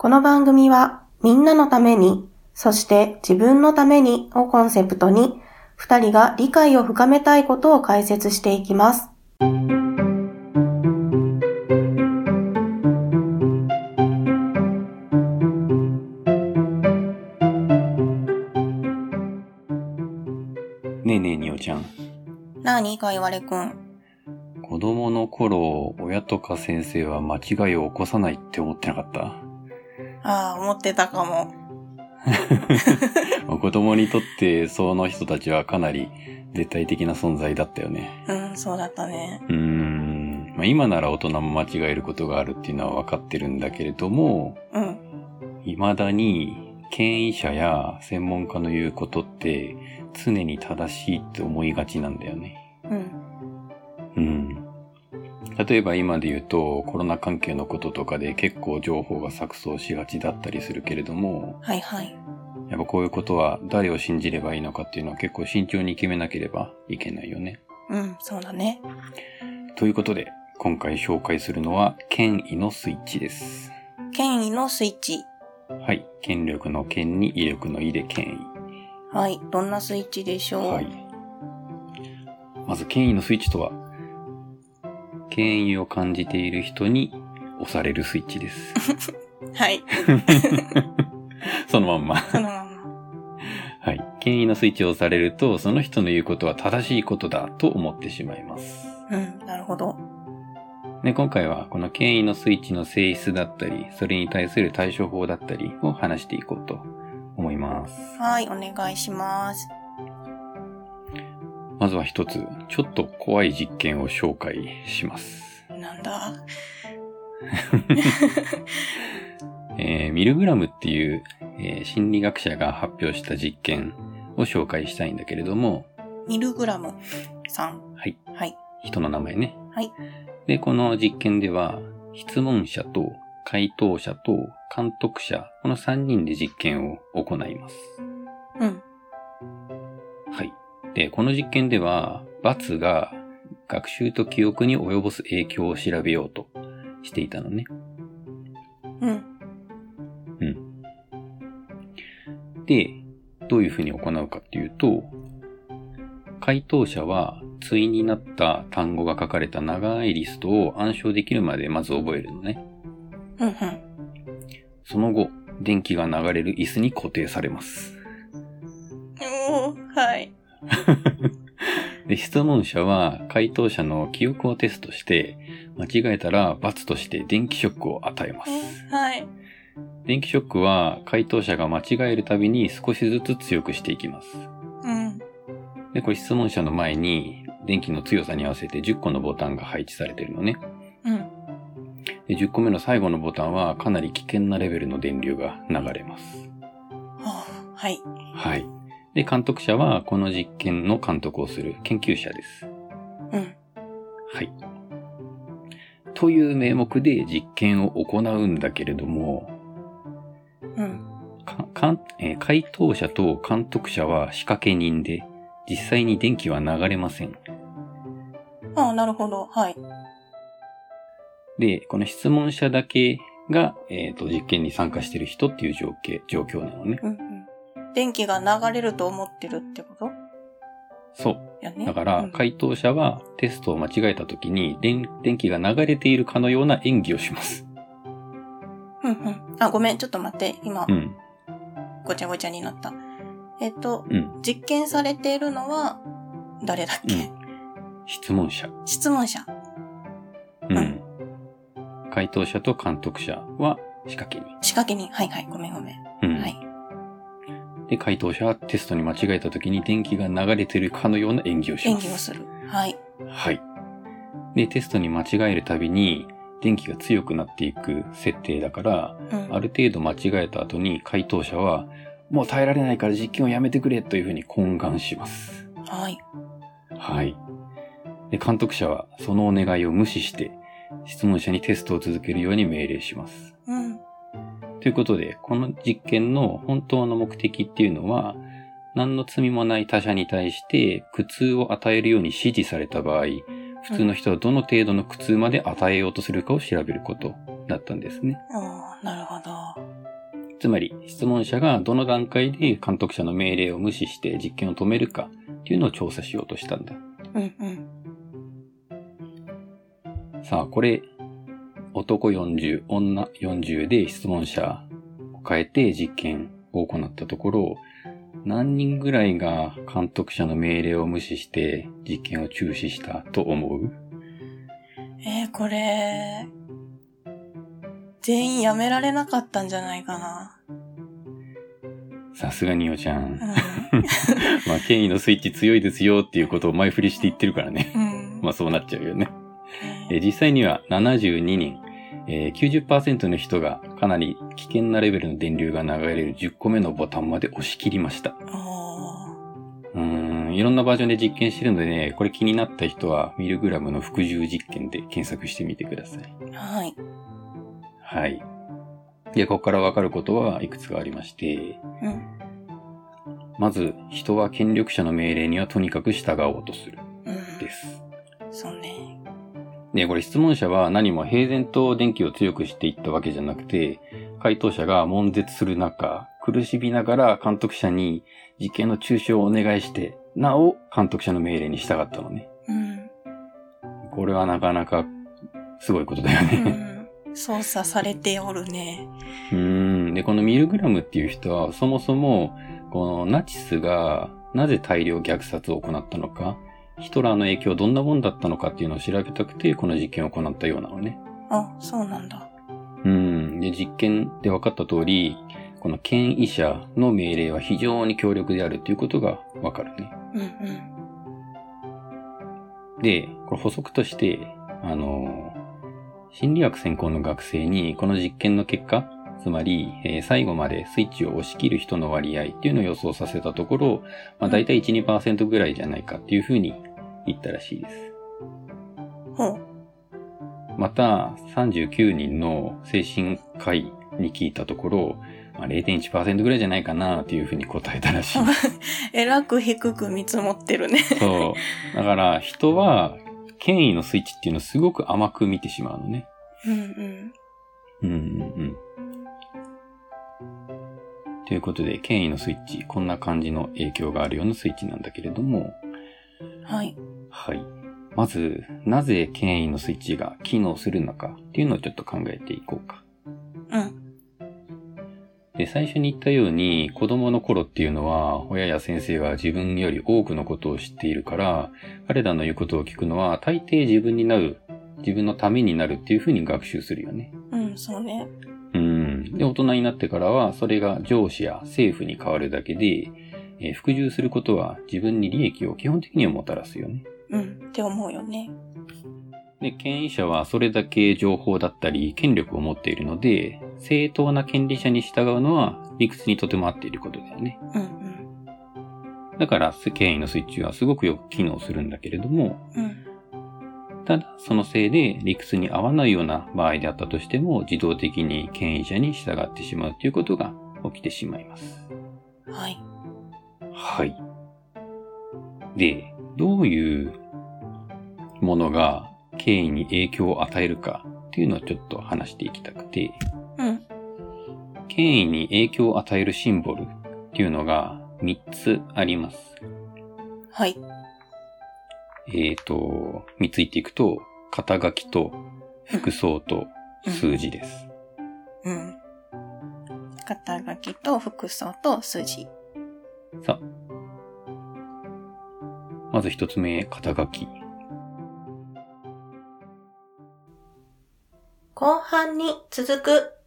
この番組はみんなのために、そして自分のためにをコンセプトに、二人が理解を深めたいことを解説していきます。ねえねえにおちゃん。なにかいわれくん。子供の頃、親とか先生は間違いを起こさないって思ってなかった？ああ、思ってたかも。子供にとってその人たちはかなり絶対的な存在だったよね。うん、そうだったね。うーん。まあ、今なら大人も間違えることがあるっていうのは分かってるんだけれども、うん。未だに権威者や専門家の言うことって常に正しいって思いがちなんだよね。うん。うん。例えば今で言うとコロナ関係のこととかで結構情報が錯綜しがちだったりするけれども、はいはい。やっぱこういうことは誰を信じればいいのかっていうのは結構慎重に決めなければいけないよね。うん、そうだね。ということで、今回紹介するのは権威のスイッチです。権威のスイッチ。はい。権力の権に威力の威で権はい。どんなスイッチでしょう？威。はい。まず権威のスイッチとは、権威を感じている人に押されるスイッチです。はい。そのまんま。そのまま。はい。権威のスイッチを押されると、その人の言うことは正しいことだと思ってしまいます。うん、なるほど。で、今回はこの権威のスイッチの性質だったり、それに対する対処法だったりを話していこうと思います。はい、お願いします。まずは一つ、ちょっと怖い実験を紹介します。なんだ？えーミルグラムっていう、えー心理学者が発表した実験を紹介したいんだけれども、ミルグラムさん？はい。はい。人の名前ね。はい。で、この実験では、質問者と回答者と監督者、この3人で実験を行います。うん。はい。で、この実験では、罰が学習と記憶に及ぼす影響を調べようとしていたのね。うん。うん。で、どういうふうに行うかっていうと、回答者は対になった単語が書かれた長いリストを暗唱できるまでまず覚えるのね。うん、うん。その後、電気が流れる椅子に固定されます。おー、はい。で、質問者は回答者の記憶をテストして、間違えたら罰として電気ショックを与えます。はい。電気ショックは回答者が間違えるたびに少しずつ強くしていきます。うん。で、これ質問者の前に電気の強さに合わせて10個のボタンが配置されているのね。うん。で、10個目の最後のボタンはかなり危険なレベルの電流が流れます。はあはい。はい。で、監督者はこの実験の監督をする研究者です。うん。はい。という名目で実験を行うんだけれども、うん。かかんえー回答者と監督者は仕掛け人で、実際に電気は流れません。ああ、なるほど。はい。で、この質問者だけが、えっ、と、実験に参加している人っていう状況、状況なのね。うん、うん。電気が流れると思ってるってこと？そう。やね。だから、うん回答者はテストを間違えた時に電、電気が流れているかのような演技をします。うん、うん。あ、ごめん、ちょっと待って。今う、ん。ごちゃごちゃになった。えっと、うん。実験されているのは、誰だっけ、うん質問者。質問者。う。うん回答者と監督者は仕掛け人。仕掛け人。はいはい。ごめんごめん。うん。はい。で、回答者はテストに間違えた時に電気が流れているかのような演技をします。演技をする。はい。はい。で、テストに間違えるたびに、電気が強くなっていく設定だから、うん。ある程度間違えた後に回答者は、もう耐えられないから実験をやめてくれというふうに懇願します。はい。はい。で、監督者はそのお願いを無視して、質問者にテストを続けるように命令します。うん。ということで、この実験の本当の目的っていうのは、何の罪もない他者に対して苦痛を与えるように指示された場合、普通の人はどの程度の苦痛まで与えようとするかを調べることだったんですね。ああ、なるほど。つまり、質問者がどの段階で監督者の命令を無視して実験を止めるかっていうのを調査しようとしたんだ。うんうん。さあ、これ、男40、女40で質問者を変えて実験を行ったところ、何人ぐらいが監督者の命令を無視して実験を中止したと思う？えー、これ、全員やめられなかったんじゃないかな。さすがにおちゃん。うん。まあ、権威のスイッチ強いですよっていうことを前振りして言ってるからね。うん。まあそうなっちゃうよね。ええー実際には72人、えー90%の人がかなり危険なレベルの電流が流れる10個目のボタンまで押し切りました。おうーん、いろんなバージョンで実験してるのでね、これ気になった人はミルグラムの服従実験で検索してみてください。ーはい。はい。で、ここからわかることはいくつかありまして、うん。まず、人は権力者の命令にはとにかく従おうとする。うん。です。そうね。で、これ質問者は何も平然と電気を強くしていったわけじゃなくて、回答者が悶絶する中、苦しみながら監督者に実験の中止をお願いして、なお監督者の命令に従ったのね。うん。これはなかなかすごいことだようね。ん。操作されておるね。うーん。で、このミルグラムっていう人は、そもそも、このナチスがなぜ大量虐殺を行ったのか、ヒトラーの影響はどんなもんだったのかっていうのを調べたくて、この実験を行ったようなのね。あ、そうなんだ。うん。で、実験で分かった通り、この権威者の命令は非常に強力であるということが分かるね。うんうん。で、これ補足として、あの、心理学専攻の学生にこの実験の結果、つまり、えー最後までスイッチを押し切る人の割合っていうのを予想させたところ、まあ大体1、2%ぐらいじゃないかっていうふうに言ったらしいです。ほう。また、39人の精神科医に聞いたところ、まあ、0.1%ぐらいじゃないかなっていうふうに答えたらしい。えらく低く見積もってるね。そう。だから人は権威のスイッチっていうのをすごく甘く見てしまうのね。うんうん。うんうんうん。ということで、権威のスイッチ、こんな感じの影響があるようなスイッチなんだけれども、はい。はい。まず、なぜ権威のスイッチが機能するのかっていうのをちょっと考えていこうか。うん。で、最初に言ったように、子供の頃っていうのは、親や先生が自分より多くのことを知っているから、彼らの言うことを聞くのは、大抵自分になる、自分のためになるっていうふうに学習するよね。うん、そうね。うん。で、大人になってからは、それが上司や政府に変わるだけで、えー服従することは自分に利益を基本的にはもたらすよね。うん。って思うよね。で、権威者はそれだけ情報だったり権力を持っているので、正当な権利者に従うのは理屈にとても合っていることだよね。うんだから、権威のスイッチはすごくよく機能するんだけれども、うん。うん。ただ、そのせいで理屈に合わないような場合であったとしても、自動的に権威者に従ってしまうということが起きてしまいます。はい。はい。で、どういうものが権威に影響を与えるかっていうのをちょっと話していきたくて、うん。権威に影響を与えるシンボルっていうのが3つあります。はい。えっ、と、3つ言っていくと、肩書きと服装と数字です。うん。肩書きと服装と筋。さあ。まず一つ目、肩書き。後半に続く。